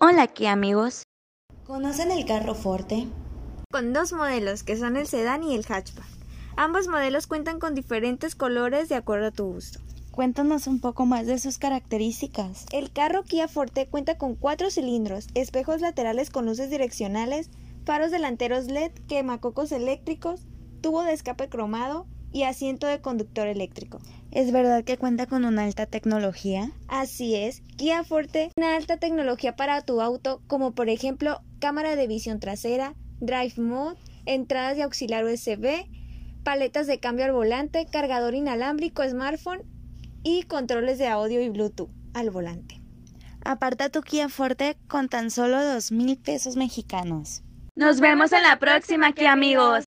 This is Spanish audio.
Hola aquí amigos. ¿Conocen el carro Forte? Con dos modelos que son el sedán y el hatchback. Ambos modelos cuentan con diferentes colores de acuerdo a tu gusto. Cuéntanos un poco más de sus características. El carro Kia Forte cuenta con cuatro cilindros, espejos laterales con luces direccionales, faros delanteros LED, quemacocos eléctricos, tubo de escape cromado y asiento de conductor eléctrico. ¿Es verdad que cuenta con una alta tecnología? Así es, Kia Forte una alta tecnología para tu auto, como por ejemplo cámara de visión trasera, drive mode, entradas de auxiliar USB, paletas de cambio al volante, cargador inalámbrico, smartphone y controles de audio y Bluetooth al volante. Aparta tu Kia Forte con tan solo dos mil pesos mexicanos. Nos vemos en la próxima, Kia amigos.